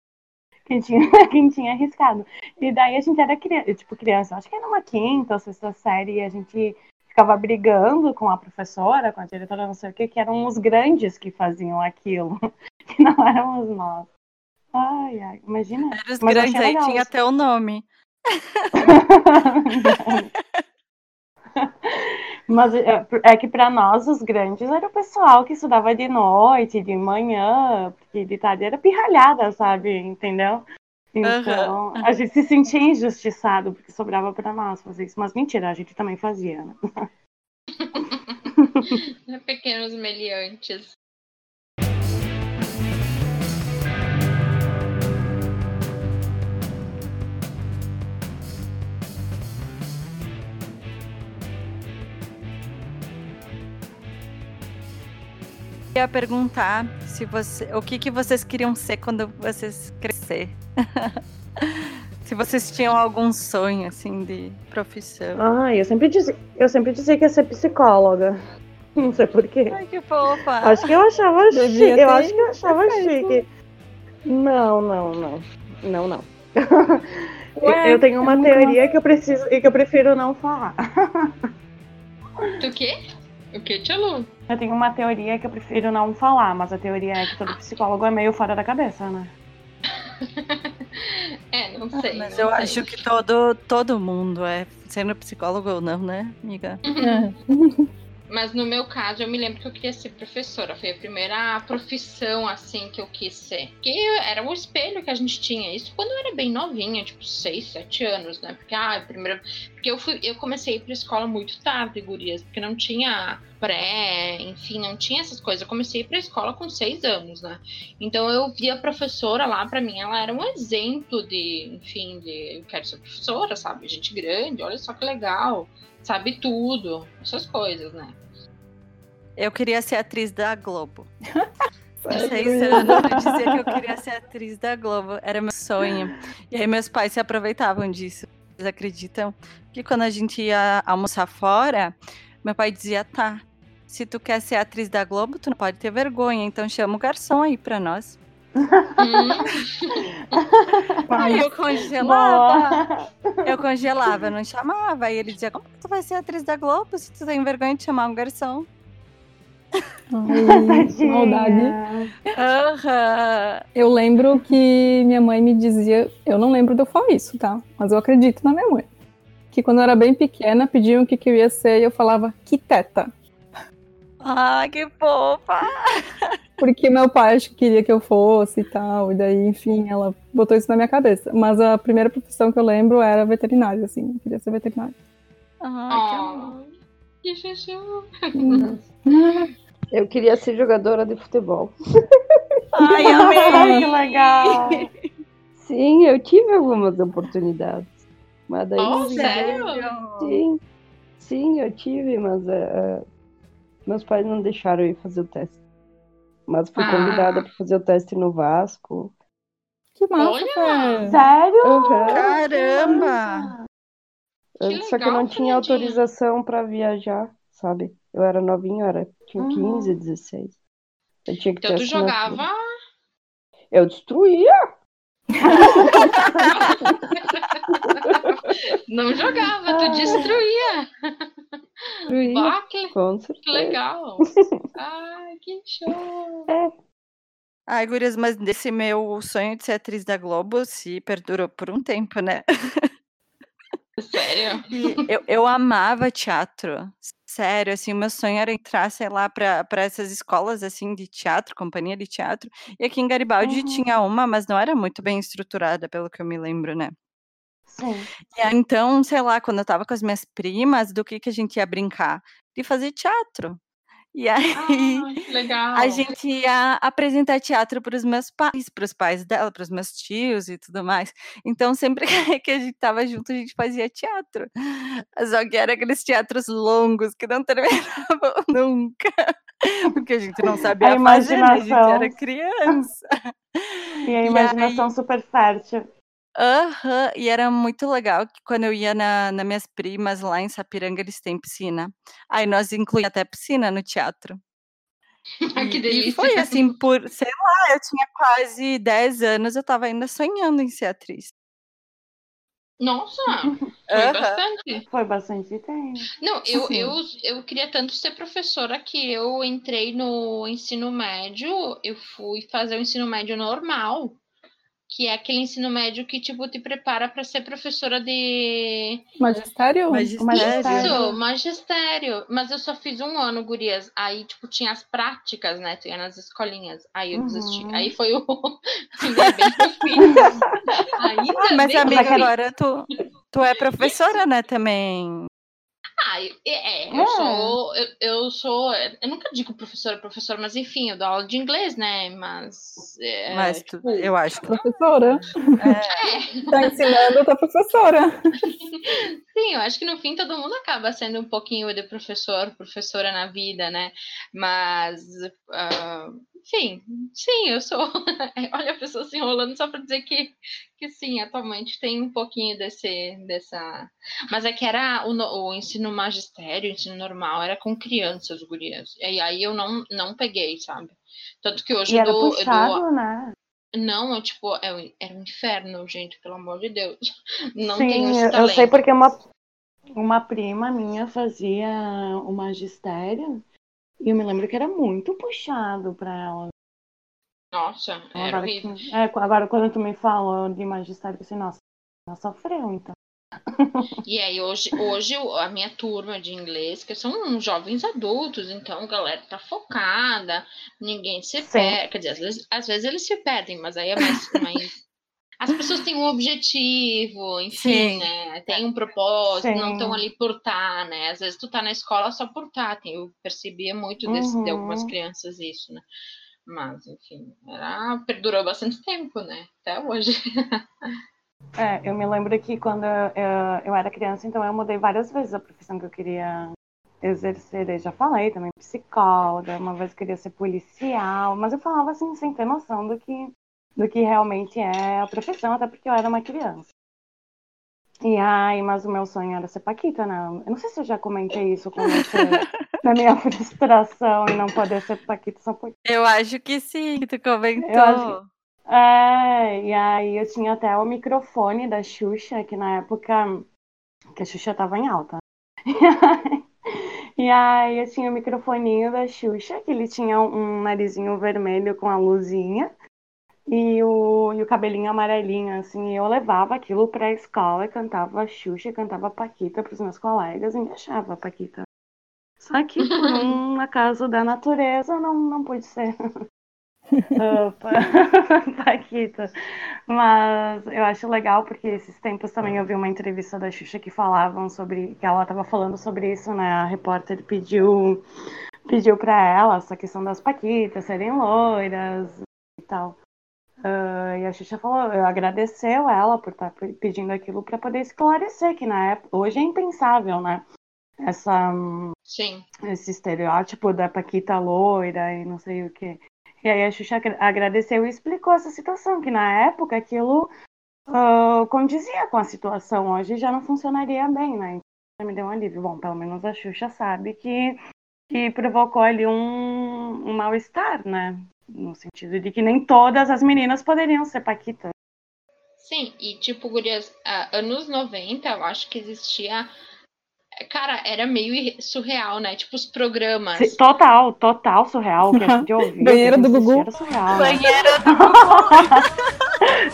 quem tinha, quem tinha arriscado. E daí a gente era criança, tipo, criança, acho que era uma quinta ou sexta série, e a gente ficava brigando com a professora, com a diretora, não sei o que, que eram os grandes que faziam aquilo, que não éramos nós. Ai, ai, imagina. Era os Mas grandes, aí legal tinha até o nome. Mas é, é que para nós, os grandes, era o pessoal que estudava de noite, de manhã, porque de tarde era pirralhada, sabe? Entendeu? Então, a gente se sentia injustiçado porque sobrava para nós fazer isso. Mas mentira, a gente também fazia, né? Pequenos meliantes. Ia perguntar se você, o que, que vocês queriam ser quando vocês crescer. se vocês tinham algum sonho assim de profissão. Ah, eu sempre dizia, eu sempre dizia que ia ser psicóloga. Não sei porquê. Ai, que fofa. Acho que eu achava chique. Eu acho que eu achava chique. Não, não, não. Não, não. Ué, eu tenho uma teoria que eu preciso e que eu prefiro não falar. Do quê? O que, Tchalu? Eu tenho uma teoria que eu prefiro não falar, mas a teoria é que todo psicólogo é meio fora da cabeça, né? é, não sei. Mas não eu sei. acho que todo, todo mundo é, sendo psicólogo ou não, né, amiga? É. Mas no meu caso, eu me lembro que eu queria ser professora. Foi a primeira profissão, assim, que eu quis ser. Porque era o espelho que a gente tinha. Isso quando eu era bem novinha, tipo, 6, 7 anos, né? Porque, ah, primeiro... Porque eu, fui, eu comecei a ir pra escola muito tarde, gurias. Porque não tinha pré, enfim, não tinha essas coisas. Eu comecei a ir pra escola com 6 anos, né? Então eu via a professora lá, pra mim, ela era um exemplo de, enfim, de eu quero ser professora, sabe? Gente grande, olha só que legal. Sabe tudo, essas coisas, né? Eu queria ser atriz da Globo. Seis anos eu dizia que eu queria ser atriz da Globo. Era meu sonho. E aí meus pais se aproveitavam disso. Vocês acreditam que quando a gente ia almoçar fora, meu pai dizia, tá, se tu quer ser atriz da Globo, tu não pode ter vergonha, então chama o garçom aí pra nós. Aí eu congelava. Eu congelava, eu não chamava. Aí ele dizia, como que tu vai ser atriz da Globo se tu tem vergonha de chamar um garçom? Ai, que maldade. Aham. Eu lembro que minha mãe me dizia, eu não lembro de eu falar isso, tá? Mas eu acredito na minha mãe. Que quando eu era bem pequena, pediam o que, que eu ia ser e eu falava, que teta. Ah, que fofa! Porque meu pai acho que queria que eu fosse e tal. E daí, enfim, ela botou isso na minha cabeça. Mas a primeira profissão que eu lembro era veterinária, assim. Eu queria ser veterinária. Ah, que amor. Que chuchu. Eu queria ser jogadora de futebol. Ai, amei! que legal! Sim, eu tive algumas oportunidades. Mas daí Oh, sério? Sim, sim, eu tive, mas é, meus pais não deixaram eu ir fazer o teste. Mas fui Ah. convidada para fazer o teste no Vasco. Que massa, Olha! Sério? Uhum. Caramba! Que Só que eu não tinha autorização para viajar, sabe? Eu era novinho, eu era, tinha Uhum. 15, 16. Eu tinha que Então ter tu assinatura. jogava. Eu destruía. Não jogava, tu destruía. destruía Bah, que, com que legal. Ai, que show. Ai, gurias, mas desse meu sonho de ser atriz da Globo se perdurou por um tempo, né? Sério? Eu, eu amava teatro. Sério, assim, o meu sonho era entrar, sei lá, para essas escolas, assim, de teatro, companhia de teatro. E aqui em Garibaldi Uhum. tinha uma, mas não era muito bem estruturada, pelo que eu me lembro, né? Sim. E aí, então, sei lá, quando eu tava com as minhas primas, do que que a gente ia brincar? De fazer teatro. E aí, legal. a gente ia apresentar teatro para os meus pais, para os pais dela, para os meus tios e tudo mais. Então, sempre que a gente tava junto, a gente fazia teatro. Só que era aqueles teatros longos que não terminavam nunca. Porque a gente não sabia A fazer, né? A gente imaginação. era criança. E a E imaginação super fértil. Aham, e era muito legal que quando eu ia na nas minhas primas lá em Sapiranga, eles têm piscina. Aí nós incluía até piscina no teatro. Que E- delícia. E foi assim por, sei lá, eu tinha quase 10 anos, eu tava ainda sonhando em ser atriz. Nossa, foi Aham. bastante. Foi bastante tempo. Não, eu, Sim. eu, eu queria tanto ser professora que eu entrei no ensino médio, eu fui fazer o ensino médio normal. Que é aquele ensino médio que, tipo, te prepara para ser professora de... Magistério? Magistério. Isso, magistério. Mas eu só fiz um ano, gurias. Aí, tipo, tinha as práticas, né? Tu ia nas escolinhas. Aí eu desisti. Uhum. Aí foi o... Ainda bem que eu fiz. Ainda Mas, bem amiga, que eu fiz. agora tu, tu é professora, né, também. Ah, eu- é, eu É. sou, eu, eu sou, eu nunca digo professora, professora, mas enfim, eu dou aula de inglês, né? Mas, é, Mas tu, tipo, eu acho que. Professora. é, Tá ensinando, tá professora. sim, eu acho que no fim todo mundo acaba sendo um pouquinho de professor, professora na vida, né? Mas, ah, enfim, sim, eu sou. Olha a pessoa se enrolando só para dizer que, que sim, atualmente tem um pouquinho desse, dessa. Mas é que era o, o ensino magistério, o ensino normal, era com crianças, gurias. E aí eu não, não peguei, sabe? Tanto que hoje E eu era dou, eu dou- puxado, né? Não, eu, tipo, é era um inferno, gente, pelo amor de Deus. Não Sim, tenho esse eu- eu talento. sei porque uma, uma prima minha fazia o magistério e eu me lembro que era muito puxado pra ela. Nossa, era Agora, horrível. que- é, agora quando tu me falou de magistério, eu pensei, nossa, ela sofreu, então. E aí, hoje, hoje a minha turma de inglês, que são jovens adultos, então a galera tá focada, ninguém se Sim. perde. Quer dizer, às vezes, às vezes eles se perdem, mas aí é mais. mais- As pessoas têm um objetivo, enfim, Sim. né? Tem um propósito, não Sim. estão ali por estar, né? Às vezes tu tá na escola só por estar. Tem- Eu percebia muito desse, de algumas Uhum. crianças isso, né? Mas, enfim, era, perdurou bastante tempo, né? Até hoje. É, eu me lembro que quando eu, eu era criança, então eu mudei várias vezes a profissão que eu queria exercer. Eu já falei também, psicóloga, uma vez eu queria ser policial, mas eu falava assim, sem ter noção do que, do que realmente é a profissão, até porque eu era uma criança. E aí, mas o meu sonho era ser Paquita, né? Eu não sei se eu já comentei isso com você, da minha frustração em não poder ser Paquita só por Eu acho que sim, tu comentou. É, e aí eu tinha até o microfone da Xuxa, que na época que a Xuxa tava em alta. E aí eu tinha o microfoninho da Xuxa, que ele tinha um narizinho vermelho com a luzinha e o, e o cabelinho amarelinho, assim, e eu levava aquilo pra escola e cantava Xuxa, cantava Paquita pros meus colegas e me achava Paquita. Só que por um acaso da natureza não, não pude ser. Opa, Paquita. Mas eu acho legal porque esses tempos também eu vi uma entrevista da Xuxa que falavam sobre, que ela estava falando sobre isso, né? A repórter pediu pediu para ela essa questão das Paquitas serem loiras e tal. Ah, e a Xuxa falou, agradeceu ela por estar pedindo aquilo para poder esclarecer que na época, hoje é impensável, né? Essa Sim. esse estereótipo da Paquita loira e não sei o que. E aí a Xuxa agra- agradeceu e explicou essa situação, que na época aquilo ah, condizia com a situação. Hoje já não funcionaria bem, né? Então me deu um alívio. Bom, pelo menos a Xuxa sabe que, que provocou ali um, um mal-estar, né? No sentido de que nem todas as meninas poderiam ser Paquita. Sim, e tipo, gurias, ah, anos 90, eu acho que existia. Cara, era meio surreal, né? Tipo, os programas. Total, total surreal. Que a gente ouvia, Banheira que do Gugu. Era surreal, né? Banheira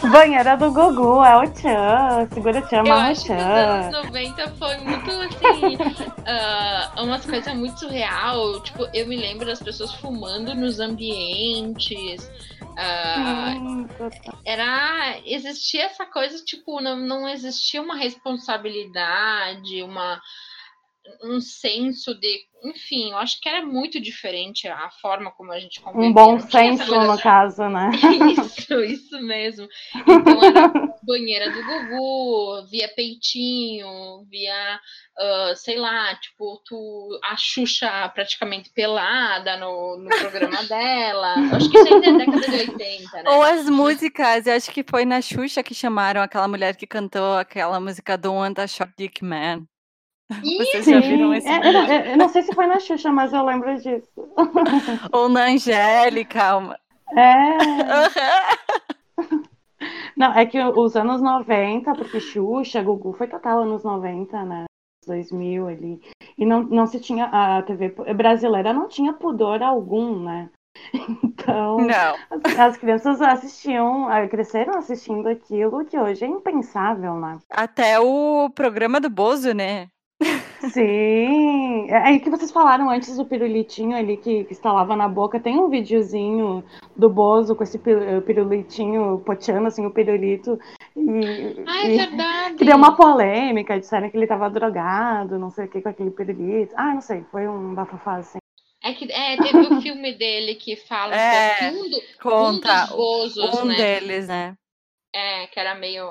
Banheira do Gugu, é o Tchan, segura o Tchan, Eu acho que os Tchan. anos 90 foi muito assim. ah, umas coisas muito surreal. Tipo, eu me lembro das pessoas fumando nos ambientes. Sim, total. era existia essa coisa tipo não, não existia uma responsabilidade uma um senso de enfim eu acho que era muito diferente a forma como a gente convivia Um bom senso, no caso, né? isso isso mesmo então era banheira do Gugu via peitinho via ah, sei lá tipo tu a Xuxa praticamente pelada no, no programa dela Eu acho que isso ainda é década de 80 né Ou as músicas, eu acho que foi na Xuxa que chamaram aquela mulher que cantou aquela música do Want a Short Dick Man. Vocês já viram esse é, eu não sei se foi na Xuxa, mas eu lembro disso. Ou na Angélica. uma- É. Não, é que os anos 90, porque Xuxa, Gugu foi total anos 90, né? 2000 ali. E não, não se tinha. A TV brasileira não tinha pudor algum, né? Então, Não. as, as crianças assistiam, ah, cresceram assistindo aquilo que hoje é impensável, né? Até o programa do Bozo, né? Sim, é aí que vocês falaram antes do pirulitinho ali que, que instalava na boca. Tem um videozinho do Bozo com esse pi- pirulitinho poteando assim o pirulito. E, Ah, é e- verdade. que deu uma polêmica, disseram que ele tava drogado, não sei o que, com aquele pirulito. Ah, não sei, foi um bafafá assim. É que é, teve o filme dele que fala É, um pouquinho do, Conta um dos gozos, um né? deles, né? É, que era meio,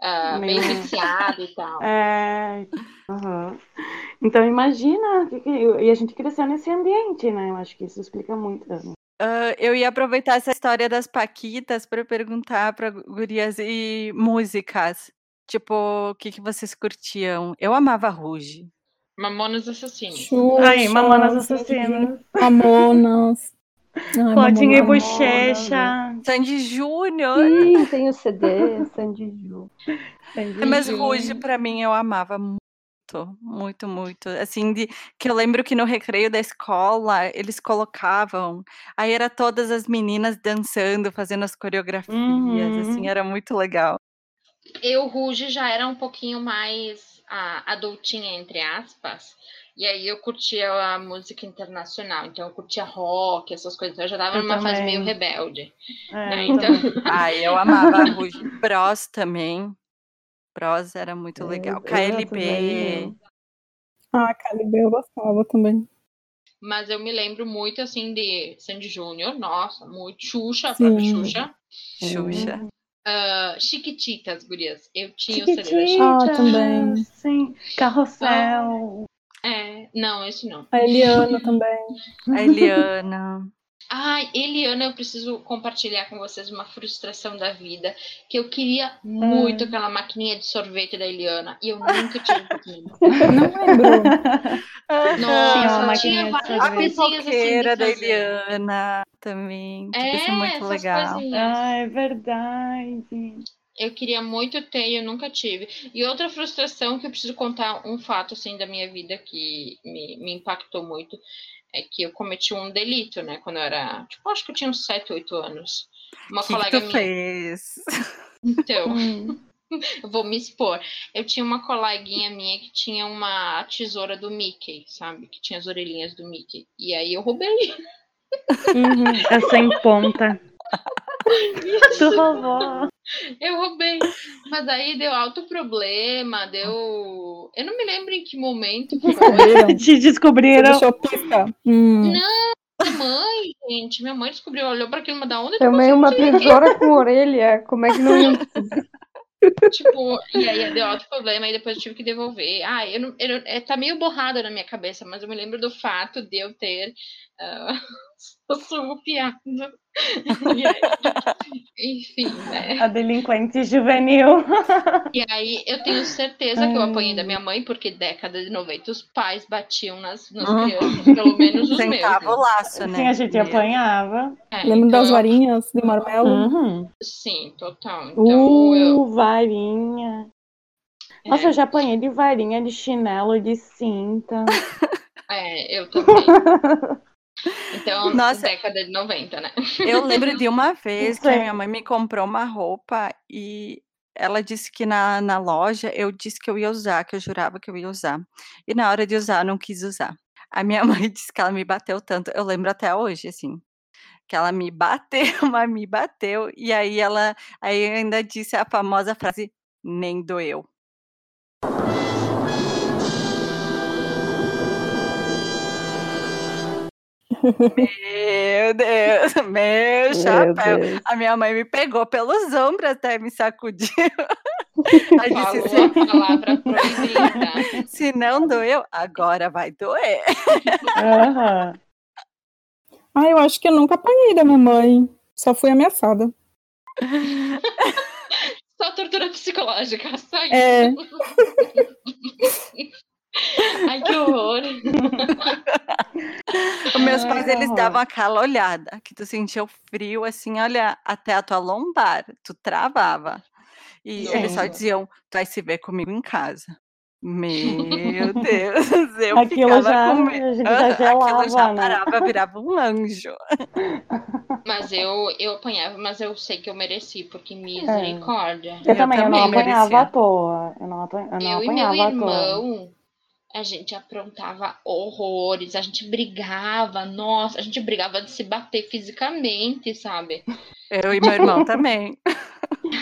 ah, meio viciado e tal. É. aham. Então imagina, que, que- e a gente cresceu nesse ambiente, né? Eu acho que isso explica muito. Ah, eu ia aproveitar essa história das Paquitas para perguntar para gurias e músicas. Tipo, o que, que vocês curtiam? Eu amava Ruge. Mamonas Assassinos. Xuxa, Aí, Mamonas Assassinas, Mamonas. Ai, Claudinha e. Bochecha. Sandy Júnior. Sim, tem o CD, Sandy Ju. Mas Uhum. Ruge, pra mim, eu amava muito, muito, muito. Assim, de, que eu lembro que no recreio da escola, eles colocavam, aí era todas as meninas dançando, fazendo as coreografias, Uhum. assim, era muito legal. Eu, Ruge, já era um pouquinho mais ah, adultinha, entre aspas. E aí eu curtia a música internacional. Então eu curtia rock, essas coisas. Eu já tava Eu numa fase também. meio rebelde. É, né? eu Então. Ai, eu amava Ruge. Bros também. Bros era muito Eu- legal. KLB. Ah, KLB eu gostava também. mas eu me lembro muito, assim, de Sandy Júnior. Nossa, muito. Xuxa, a própria. Xuxa. Xuxa. Ah, Chiquititas, gurias. Eu tinha o CD da Chiquititas. Ah, também. Sim. Carrossel. É, não, esse não. A Eliana também. A Eliana. Ai, Eliana, eu preciso compartilhar com vocês uma frustração da vida. Que eu queria muito Ah. aquela maquininha de sorvete da Eliana. E eu nunca tive maquininha. Não lembro. Tinha Nossa, maquininha tinha de várias coisinhas assim da fazer. Eliana também. Devia É, ser muito legal. coisinhas. Ah, é verdade. Eu queria muito ter e eu nunca tive. E outra frustração que eu preciso contar um fato assim da minha vida que me, me impactou muito é que eu cometi um delito, né? Quando eu era, tipo, acho que eu tinha uns 7, 8 anos. Uma O que, que colega tu minha. fez? Então, Hum. eu vou me expor. Eu tinha uma coleguinha minha que tinha uma tesoura do Mickey, sabe? Que tinha as orelhinhas do Mickey. E aí eu roubei. Uhum. Essa em ponta. Tu roubou. Eu roubei. Mas aí deu alto problema, deu. Eu não me lembro em que momento. Descobriram. Te descobriram. Hum. Minha mãe, gente, minha mãe descobriu, olhou pra aquilo, mas da onde Também uma tesoura com orelha, como é que não ia Tipo, e aí deu alto problema, e depois eu tive que devolver. Ah, eu não, eu, não- é, tá meio borrada na minha cabeça, mas eu me lembro do fato de eu ter uh, surrupiado. E aí, enfim, né? A delinquente juvenil. E aí eu tenho certeza que eu apanhei da minha mãe, porque década de 90 os pais batiam nas, nas Uhum. crianças, pelo menos os meus. Sentava o laço, né? Sim, a gente Meu. apanhava. É, Lembro então das eu- varinhas de marmelo. Uhum. Sim, total. Então eu. Uh, varinha. Nossa, é, eu já apanhei de varinha, de chinelo, de cinta. é, eu também. Então, Nossa. década de 90, né? Eu lembro de uma vez que a minha mãe me comprou uma roupa e ela disse que na, na loja eu disse que eu ia usar, que eu jurava que eu ia usar. E na hora de usar, eu não quis usar. A minha mãe disse que ela me bateu tanto, eu lembro até hoje, assim, que ela me bateu, mas me bateu. E aí ela aí ainda disse a famosa frase, nem doeu. Meu Deus, meu Meu chapéu. Deus. A minha mãe me pegou pelos ombros até me sacudiu. Aí disse, Falou a palavra proibida. se, se não doeu, agora vai doer. Aham. Ah, eu acho que eu nunca apanhei da minha mãe. Só fui ameaçada. Só tortura psicológica, só isso. É. Ai, que horror. Os meus Ai, pais, eles horror. davam aquela olhada, que tu sentia o frio, assim, olha, até a tua lombar, tu travava. E eles só Nossa. diziam, tu vai se ver comigo em casa. Meu Deus, eu Aquilo ficava já- com medo. já Aquilo já gelava, né? parava, virava um anjo. Mas eu, eu apanhava, mas eu sei que eu mereci, porque misericórdia. Eu, Eu também, eu não apanhava merecia. à toa. Eu não, apan- eu não Eu e meu apanhava à toa. irmão, a gente aprontava horrores, a gente brigava, nossa, a gente brigava de se bater fisicamente, sabe? Eu e meu irmão também.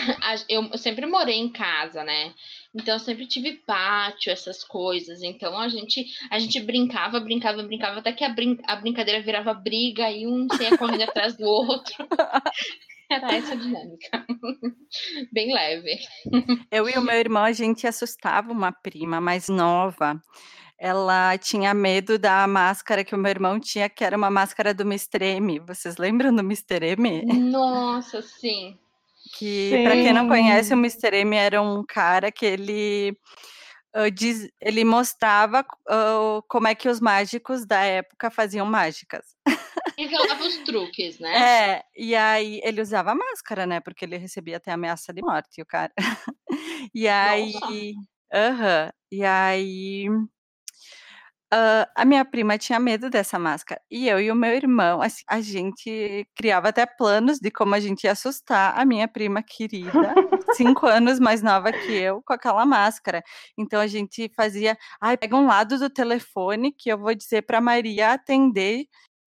Eu, eu sempre morei em casa, né? Então eu sempre tive pátio, essas coisas. Então a gente a gente brincava, brincava, brincava, até que a, brin a brincadeira virava briga e um saía correndo atrás do outro. Era essa a dinâmica. Bem leve. Eu e o meu irmão, a gente assustava uma prima mais nova. Ela tinha medo da máscara que o meu irmão tinha, que era uma máscara do Mr. M. Vocês lembram do Mr. M? Nossa, sim. Que, para quem não conhece, o Mr. M era um cara que ele, diz- ele mostrava ah, como é que os mágicos da época faziam mágicas. Revelava os truques, né? É, e aí ele usava máscara, né? Porque ele recebia até ameaça de morte, o cara. E aí. Aham. E aí. Ah, a minha prima tinha medo dessa máscara. E eu e o meu irmão, assim, a gente criava até planos de como a gente ia assustar a minha prima querida, cinco anos mais nova que eu, com aquela máscara. Então a gente fazia. Ai, pega um lado do telefone que eu vou dizer para Maria atender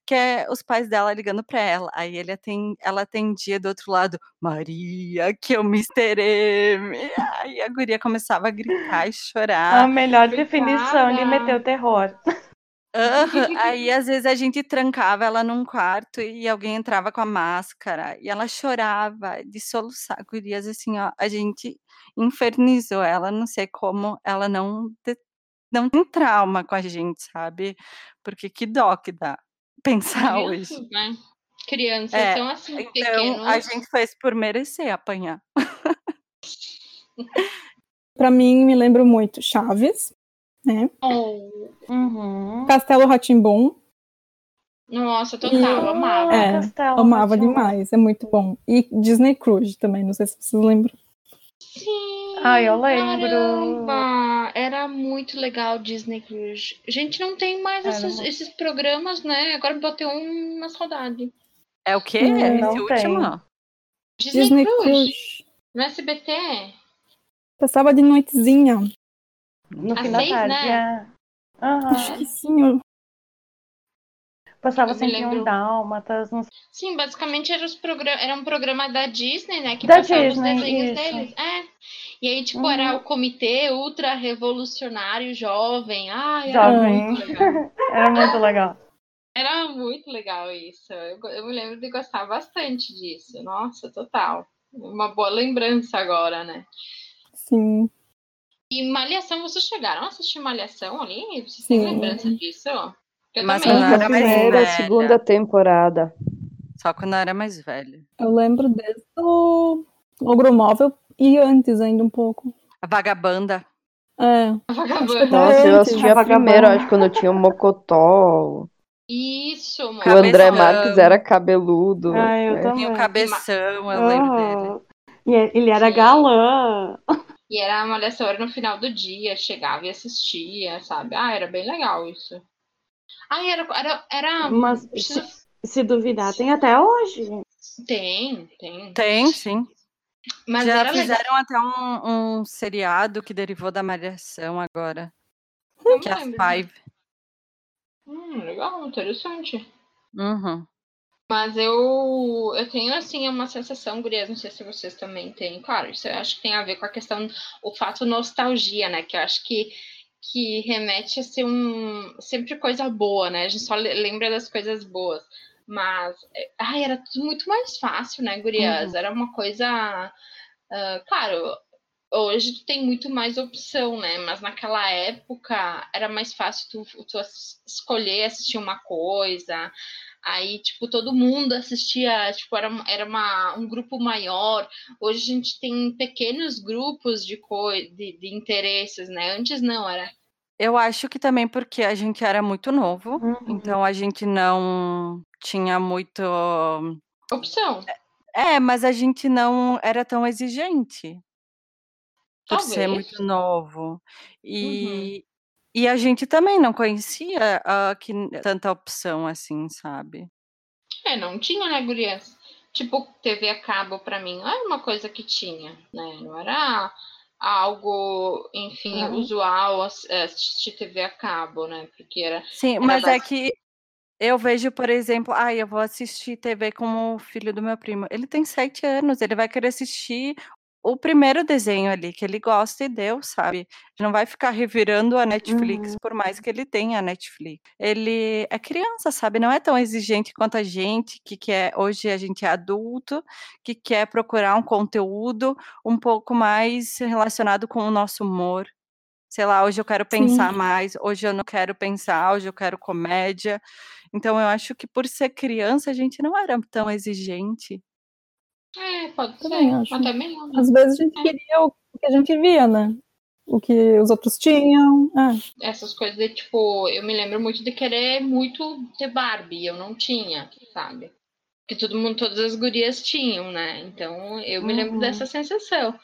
que é os pais dela ligando para ela. Aí ele aten- ela atendia do outro lado, Maria, que é o Mr. M. Aí a guria começava a gritar e A chorar. melhor definição de meter o terror. Aham, Aí às vezes a gente trancava ela num quarto e alguém entrava com a máscara e ela chorava de soluçar. Gurias, assim, ó, a gente infernizou ela, não sei como ela não, não tem trauma com a gente, sabe? Porque que dó que dá pensar hoje. Crianças, né? Crianças É, são assim, Então, pequenos. a gente fez por merecer apanhar. Pra mim, me lembro muito Chaves, né? Oh, Uhum. Castelo Ratimbum, nossa, total, amava. É, Castelo amava Rá-Tim-Bum. demais, é muito bom. E Disney Cruise também, não sei se vocês lembram. Sim, Ai, eu lembro. Caramba, era muito legal Disney Cruise. Gente, não tem mais esses, programas, né? Agora bateu uma saudade. É o quê? Não, Esse não último? tem. Disney, Disney Cruise. Cruise. No SBT? Passava de noitezinha. No Às fim da seis, tarde, né? é. Aham. Acho que sim. eu- Passava Eu sempre um dálmatas, não Sim, basicamente era, os progra era um programa da Disney, né? Que Da passava Disney, os desenhos isso. deles. É. E aí, tipo, Uhum. era o comitê ultra revolucionário jovem. Ai, era Jovem. muito legal. Era muito legal. Era muito legal isso. Eu, me lembro de gostar bastante disso. Nossa, total. Uma boa lembrança agora, né? Sim. E Malhação, vocês chegaram a assistir Malhação ali? Vocês têm Sim. lembrança disso? Eu Mas também. quando A era mais primeira, velha. a segunda temporada. Só quando eu era mais velha. Eu lembro desde o Ogro Móvel e antes ainda um pouco. A vagabanda. É. Vagabanda. Nossa, eu assisti a Vagabanda. primeira, acho, quando tinha o Mocotó. Isso. Que o André. Marques era cabeludo. Ah, eu É. também. Tinha o cabeção, eu lembro dele. Ah, E ele era Sim. galã. E era a malhação era no final do dia, chegava e assistia, sabe? Ah, era bem legal isso. Ah, era. era, era Mas se, se duvidar, tem até hoje. Tem, tem. Tem, sim. Mas Já era legal. fizeram até um, um seriado que derivou da Malhação agora. Eu Que é a. Five. Hum, legal, interessante. Uhum. Mas eu, eu tenho, assim, uma sensação, gurias, não sei se vocês também têm. Claro, isso eu acho que tem a ver com a questão, o fato nostalgia, né? Que eu acho que, que remete a ser um, sempre coisa boa, né? A gente só le- lembra das coisas boas. Mas, é, ai, era tudo muito mais fácil, né, gurias? Era uma coisa... ah, claro, hoje tu tem muito mais opção, né? Mas naquela época era mais fácil tu, tu escolher assistir uma coisa. Aí, tipo, todo mundo assistia, tipo, era, era uma, um grupo maior. Hoje a gente tem pequenos grupos de, coi de, de interesses, né? Antes não, era. Eu acho que também porque a gente era muito novo, Uhum. então a gente não tinha muito. Opção. É, mas a gente não era tão exigente. por ser Talvez. muito novo. Uhum. E, e a gente também não conhecia ah, que, tanta opção assim, sabe? É, não tinha, né, gurias? Tipo, TV a cabo pra mim não era uma coisa que tinha, né? Não era algo, enfim, Uhum. usual ass- assistir TV a cabo, né? Porque era. Sim, Era mas é basi- que eu vejo, por exemplo, ah, eu vou assistir TV com o filho do meu primo. Ele tem sete anos, ele vai querer assistir o primeiro desenho ali que ele gosta e deu, sabe? Não vai ficar revirando a Netflix, Uhum. por mais que ele tenha a Netflix. Ele é criança, sabe? Não é tão exigente quanto a gente, que quer, hoje a gente é adulto, que quer procurar um conteúdo um pouco mais relacionado com o nosso humor. Sei lá, hoje eu quero pensar mais, hoje eu não quero pensar, hoje eu quero comédia. Então eu acho que por ser criança a gente não era tão exigente. É, pode Também ser. acho. Até melhor. né? Às vezes a gente É. queria o que a gente via, né? O que os outros tinham. Ah, Essas coisas de tipo, eu me lembro muito de querer muito ter Barbie, eu não tinha, sabe? Porque todo mundo, todas as gurias tinham, né? Então eu me lembro Uhum. dessa sensação.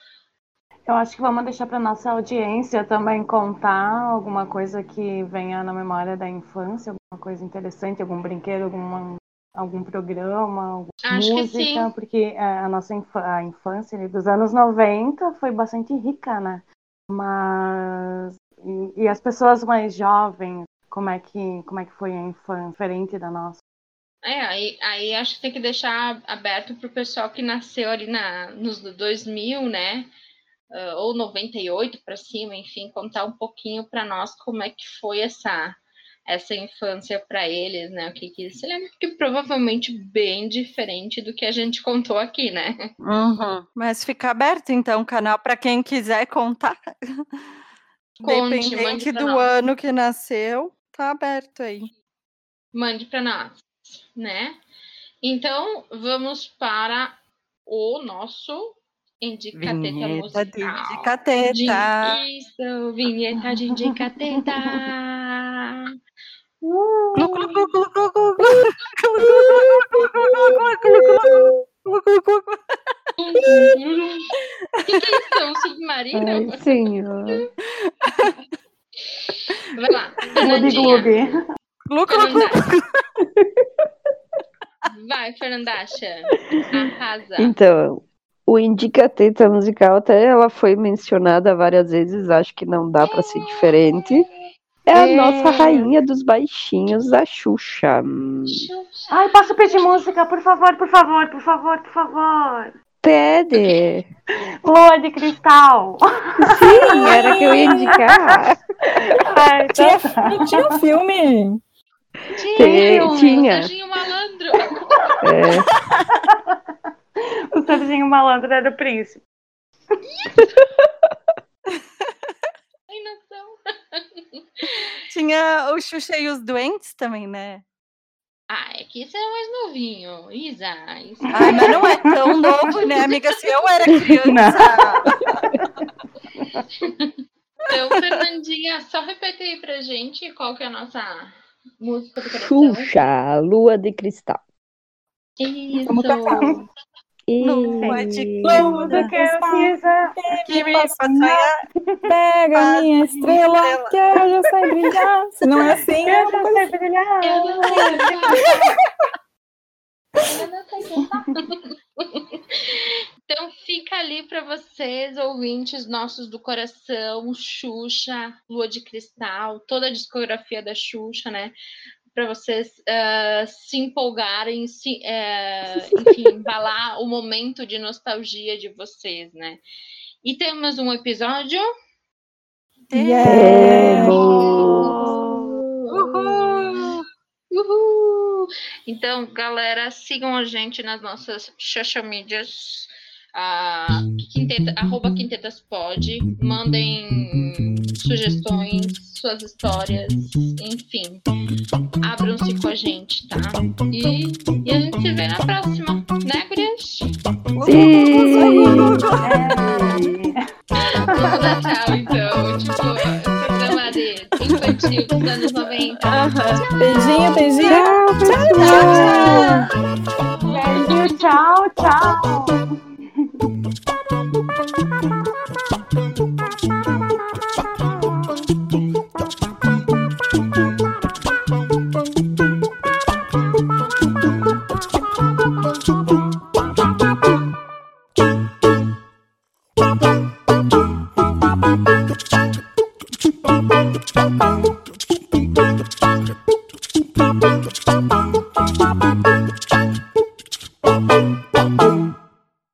Eu acho que vamos deixar para nossa audiência também contar alguma coisa que venha na memória da infância, alguma coisa interessante, algum brinquedo, alguma, algum programa, alguma Acho que música, sim. porque a nossa a infância ali dos anos 90 foi bastante rica, né? Mas e, e as pessoas mais jovens, como é que como é que foi a infância diferente da nossa? É, aí, aí acho que tem que deixar aberto pro pessoal que nasceu ali na, nos 2000, né? Ah, ou 98 para cima, enfim, contar um pouquinho para nós como é que foi essa essa infância para eles, né? O que que eles se lembram, porque provavelmente bem diferente do que a gente contou aqui, né? Uhum. Mas fica aberto então o canal para quem quiser contar. Conte, pra do nós. ano que nasceu, tá aberto aí. Mande para nós, né? Então, vamos para o nosso indicateta Vinheta de musical. Indicateta. De- Isso, vinheta de indicateta. O que, que é isso? É um submarino? Ai, senhor. Vai lá, Gloob Fernandinha. Gloob. Glu, glu, glu. Fernandacha. Vai, Fernandacha. Arrasa. Então, o Indicateta musical, até ela foi mencionada várias vezes, acho que não dá pra ser diferente. É a É. nossa rainha dos baixinhos, a Xuxa. Ai, posso pedir música, por favor, por favor, por favor, por favor. Pede! Lua de cristal. Sim, era que eu ia indicar. Ai, tinha, tá. não tinha um filme. Tem- o tinha. Serginho Malandro. É, O Serginho Malandro era o príncipe. Sem noção. Tinha o Xuxa e os Doentes também, né? Ah, é que esse é mais novinho. Isa, isso. Ai, mas não é tão novo, né, amiga? Se eu era criança. Então, Fernandinha, só repete aí pra gente qual que é a nossa música do coração. Xuxa, lua de cristal. Isso. Cantar. Não é E... de Tudo que eu quiser. que me faz sonhar. Pega Faz minha estrela, estrela. que eu já sei brilhar. Se não é assim, é Eu já sei brilhar. Eu não sei cantar. Eu não sei cantar. Então fica ali para vocês, ouvintes nossos do coração, Xuxa, Lua de Cristal, toda a discografia da Xuxa, né? Para vocês ah, se empolgarem, se, eh, enfim, embalar o momento de nostalgia de vocês, né? E temos um episódio. Uhul. Uhul! Então, galera, sigam a gente nas nossas social medias. ah, quinteta, arroba Quintetaspod. Mandem sugestões, suas histórias, enfim. Abram-se com a gente, tá? E, e a gente se vê na próxima, né, Gurias? Vamos do Natal, então. então tipo, tipo programa infantil dos anos 90. Beijinho, beijinho. Tchau. Tchau, tchau. Beijinho, tchau, tchau.